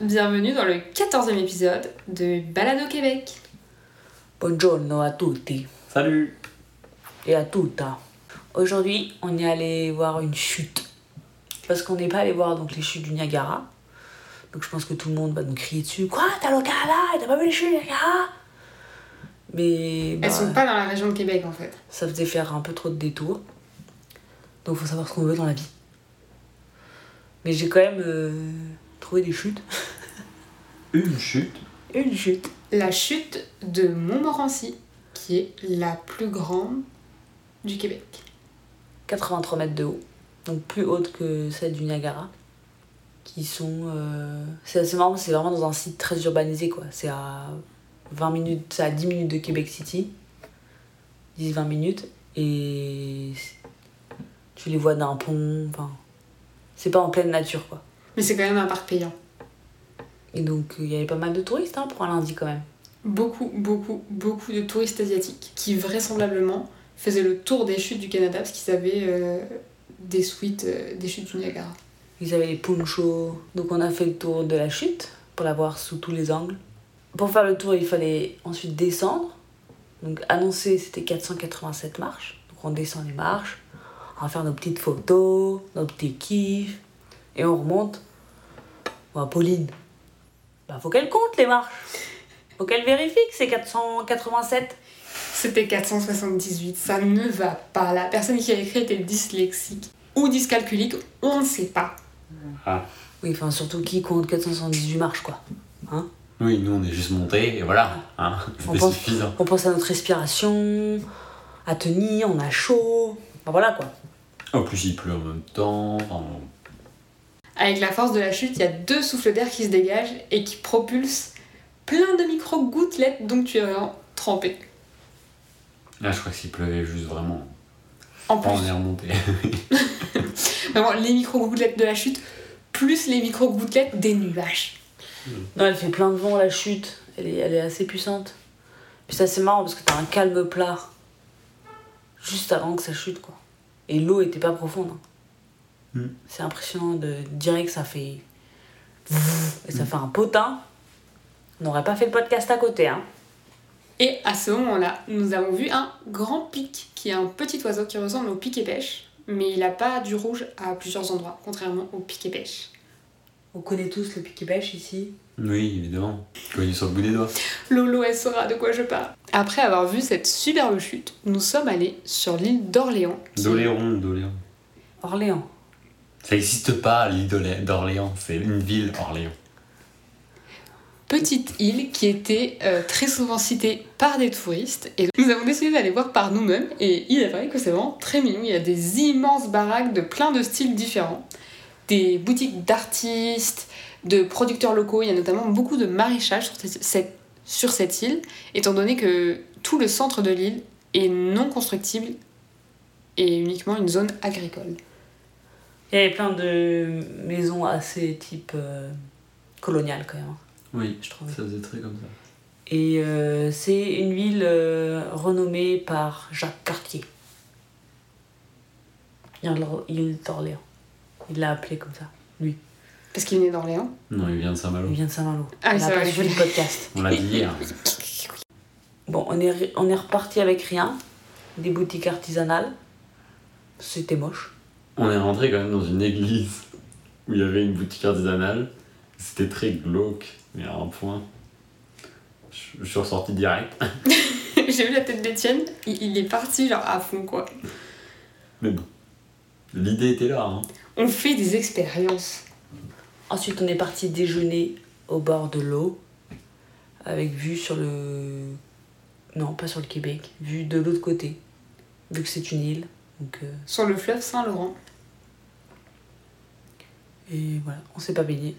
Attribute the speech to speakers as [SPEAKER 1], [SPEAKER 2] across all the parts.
[SPEAKER 1] bienvenue dans le 14e épisode de Balade au Québec.
[SPEAKER 2] Buongiorno a tutti
[SPEAKER 3] Salut
[SPEAKER 2] et à tutta. Aujourd'hui, on est allé voir une chute. Parce qu'on n'est pas allé voir donc les chutes du Niagara. Donc je pense que tout le monde va nous crier dessus. Quoi? T'as le Canada? T'as pas vu les chutes du Niagara? Mais bah,
[SPEAKER 1] Elles sont pas dans la région de Québec en fait.
[SPEAKER 2] ça faisait faire un peu trop de détours. Donc faut savoir ce qu'on veut dans la vie. Mais j'ai quand même euh, trouvé des chutes.
[SPEAKER 3] Une chute
[SPEAKER 2] Une chute.
[SPEAKER 1] La chute de Montmorency, qui est la plus grande du Québec.
[SPEAKER 2] 83 mètres de haut, donc plus haute que celle du Niagara, qui sont... euh, C'est assez marrant, c'est vraiment dans un site très urbanisé, quoi. C'est à 20 minutes, c'est à 10 minutes de Québec City, 10-20 minutes, et tu les vois d'un pont, enfin... C'est pas en pleine nature, quoi.
[SPEAKER 1] Mais c'est quand même un parc payant.
[SPEAKER 2] Et donc, il y avait pas mal de touristes, hein, pour un lundi, quand même.
[SPEAKER 1] Beaucoup, beaucoup, beaucoup de touristes asiatiques qui vraisemblablement faisaient le tour des chutes du Canada parce qu'ils avaient euh, des suites euh, des chutes du Niagara.
[SPEAKER 2] Ils avaient les ponchos. Donc on a fait le tour de la chute pour la voir sous tous les angles. Pour faire le tour, il fallait ensuite descendre. Donc annoncé, c'était 487 marches. Donc on descend les marches. On va faire nos petites photos, nos petits kiffs. Et on remonte. Bon, Pauline, bah faut qu'elle compte les marches. Faut qu'elle vérifie que c'est 487.
[SPEAKER 1] C'était 478, ça ne va pas. La personne qui a écrit était dyslexique ou dyscalculique, on ne sait pas.
[SPEAKER 3] Ah.
[SPEAKER 2] Oui, enfin surtout qui compte 478 marches quoi. Hein
[SPEAKER 3] Oui, nous on est juste montés et voilà. Hein,
[SPEAKER 2] On pense-
[SPEAKER 3] suffisant.
[SPEAKER 2] On pense à notre respiration, à tenir, on a chaud. Enfin, voilà quoi.
[SPEAKER 3] En plus il pleut en même temps. enfin,
[SPEAKER 1] Avec la force de la chute, il y a deux souffles d'air qui se dégagent et qui propulsent plein de micro-gouttelettes dont tu es vraiment trempé.
[SPEAKER 3] Là je crois qu'il pleuvait juste vraiment.
[SPEAKER 1] En plus,
[SPEAKER 3] on est remonté.
[SPEAKER 1] vraiment, les micro-gouttelettes de la chute, plus les micro-gouttelettes des nuages.
[SPEAKER 2] Non, elle fait plein de vent la chute. Elle est, elle est assez puissante. Puis ça c'est marrant parce que t'as un calme plat juste avant que ça chute quoi. Et l'eau était pas profonde. hein.
[SPEAKER 3] Mm.
[SPEAKER 2] C'est impressionnant de dire que ça fait et ça fait un potin. On n'aurait pas fait le podcast à côté hein.
[SPEAKER 1] Et à ce moment-là, nous avons vu un grand pic, qui est un petit oiseau qui ressemble au pic et pêche, mais il n'a pas du rouge à plusieurs endroits, contrairement au pic et pêche.
[SPEAKER 2] On connaît tous le piquet pêche ici.
[SPEAKER 3] Oui, évidemment. Connu sur le bout des doigts.
[SPEAKER 1] Lolo, elle saura de quoi je parle. Après avoir vu cette superbe chute, nous sommes allés sur l'île d'Orléans. qui-
[SPEAKER 3] D'Oléron, d'Oléron.
[SPEAKER 2] Orléans.
[SPEAKER 3] Ça n'existe pas l'île d'Orléans, c'est une ville Orléans.
[SPEAKER 1] Petite île qui était euh, très souvent citée par des touristes. Et nous avons décidé d'aller voir par nous-mêmes. Et il est vrai que c'est vraiment très mignon. Il y a des immenses baraques de plein de styles différents. Des boutiques d'artistes, de producteurs locaux. Il y a notamment beaucoup de maraîchage sur cette île, étant donné que tout le centre de l'île est non constructible et uniquement une zone agricole.
[SPEAKER 2] Il y avait plein de maisons assez type euh, colonial quand même, hein,
[SPEAKER 3] Oui,
[SPEAKER 2] je trouve.
[SPEAKER 3] ça faisait très comme ça.
[SPEAKER 2] Et euh, c'est une ville euh, renommée par Jacques Cartier. Île d'Orléans. Il l'a appelé comme ça, lui.
[SPEAKER 1] Parce qu'il venait d'Orléans.
[SPEAKER 3] Non, il vient de Saint-Malo.
[SPEAKER 2] Il vient de Saint-Malo.
[SPEAKER 1] Ah,
[SPEAKER 2] il
[SPEAKER 1] ça
[SPEAKER 2] a pas suivi le podcast.
[SPEAKER 3] On l'a dit hier.
[SPEAKER 2] Bon, on est, on est reparti avec rien. Des boutiques artisanales. C'était moche.
[SPEAKER 3] On est rentré quand même dans une église où il y avait une boutique artisanale. C'était très glauque, mais à un point. Je je suis ressorti direct.
[SPEAKER 1] J'ai vu la tête d'Étienne, il, il est parti genre à fond quoi.
[SPEAKER 3] Mais bon, l'idée était là. Hein.
[SPEAKER 1] On fait des expériences.
[SPEAKER 2] Ensuite, on est parti déjeuner au bord de l'eau. Avec vue sur le. Non, pas sur le Québec. Vue de l'autre côté. Vu que c'est une île. Donc, euh,
[SPEAKER 1] Sur le fleuve Saint-Laurent.
[SPEAKER 2] Et voilà, on s'est pas baigné.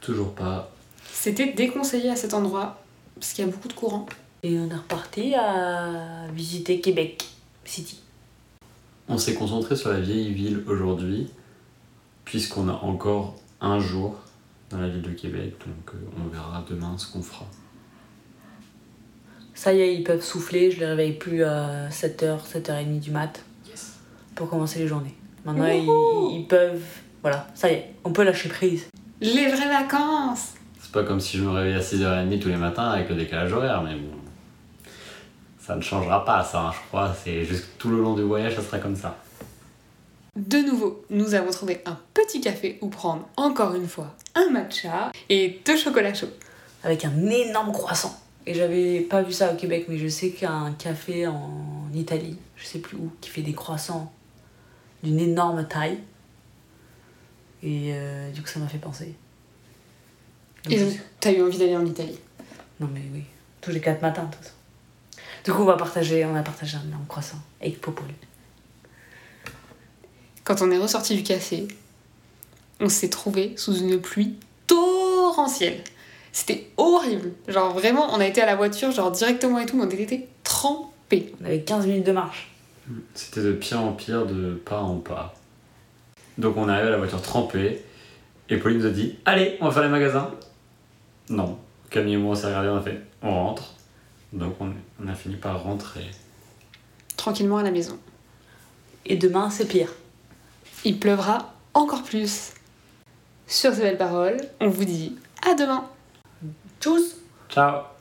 [SPEAKER 3] Toujours pas.
[SPEAKER 1] C'était déconseillé à cet endroit parce qu'il y a beaucoup de courant.
[SPEAKER 2] Et on est reparti à visiter Québec City.
[SPEAKER 3] On s'est concentré sur la vieille ville aujourd'hui, puisqu'on a encore un jour dans la ville de Québec, donc euh, on verra demain ce qu'on fera.
[SPEAKER 2] Ça y est, ils peuvent souffler. Je les réveille plus à 7h, 7h30 du mat pour commencer les journées. Maintenant, ils, ils peuvent. Voilà, ça y est, on peut lâcher prise.
[SPEAKER 1] Les vraies vacances
[SPEAKER 3] C'est pas comme si je me réveillais à 6h30 tous les matins avec le décalage horaire, mais bon. Ça ne changera pas, ça, hein, je crois. C'est juste que tout le long du voyage, ça sera comme ça.
[SPEAKER 1] De nouveau, nous avons trouvé un petit café où prendre encore une fois un matcha et deux chocolats chauds.
[SPEAKER 2] Avec un énorme croissant. Et j'avais pas vu ça au Québec, mais je sais qu'il y a un café en Italie, je sais plus où, qui fait des croissants d'une énorme taille. Et euh, du coup, ça m'a fait penser. Donc,
[SPEAKER 1] Et
[SPEAKER 2] je
[SPEAKER 1] donc, t'as eu envie d'aller en Italie?
[SPEAKER 2] Non, mais oui. Tous les quatre matins, de toute façon. Du coup, on va partager, on a partagé un énorme croissant avec Popol.
[SPEAKER 1] Quand on est ressorti du café, on s'est trouvé sous une pluie torrentielle. C'était horrible. Genre vraiment, on a été à la voiture, genre directement et tout, mais on était trempés.
[SPEAKER 2] On avait 15 minutes de marche.
[SPEAKER 3] C'était de pire en pire, de pas en pas. Donc on arrive à la voiture trempée, et Pauline nous a dit Allez, on va faire les magasins. Non. Camille et moi, on s'est regardé, on a fait On rentre. Donc on, on a fini par rentrer.
[SPEAKER 1] Tranquillement à la maison.
[SPEAKER 2] Et demain, c'est pire.
[SPEAKER 1] Il pleuvra encore plus. Sur ces belles paroles, on vous dit à demain
[SPEAKER 2] Tchuss
[SPEAKER 3] Ciao